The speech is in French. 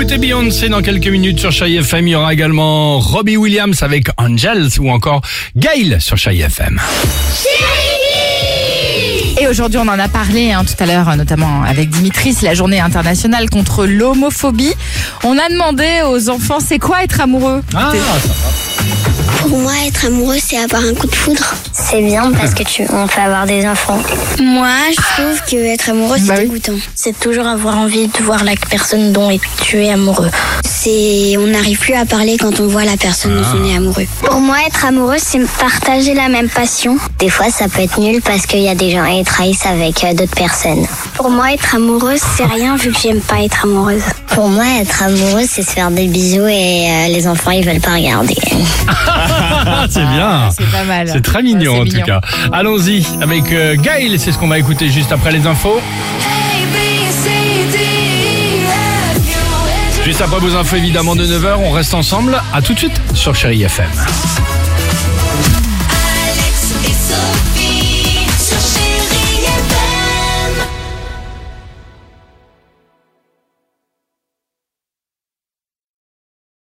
Écouter Beyoncé dans quelques minutes sur Chai FM. Il y aura également Robbie Williams avec Angels ou encore Gail sur Chai FM. Et aujourd'hui, on en a parlé hein, tout à l'heure, notamment avec Dimitri, c'est la journée internationale contre l'homophobie. On a demandé aux enfants, c'est quoi être amoureux? Ah, Pour moi, être amoureux, c'est avoir un coup de foudre. C'est bien parce que tu, on peut avoir des enfants. Moi, je trouve que être amoureux, c'est Bah oui. dégoûtant. C'est toujours avoir envie de voir la personne dont tu es amoureux. C'est, on n'arrive plus à parler quand on voit la personne dont on est amoureux. Pour moi, être amoureux, c'est partager la même passion. Des fois, ça peut être nul parce qu'il y a des gens qui trahissent avec euh, d'autres personnes. Pour moi, être amoureuse, c'est rien vu que j'aime pas être amoureuse. Pour moi, être amoureuse, c'est se faire des bisous et euh, les enfants, ils veulent pas regarder. c'est bien. C'est pas mal. C'est très mignon Ouais, en tout cas. Allons-y avec euh, Gail, c'est ce qu'on va écouter juste après les infos. A, B, C, D, E, F, U, H, Juste après vos infos évidemment de 9h, on reste ensemble. À tout de suite sur Chérie FM.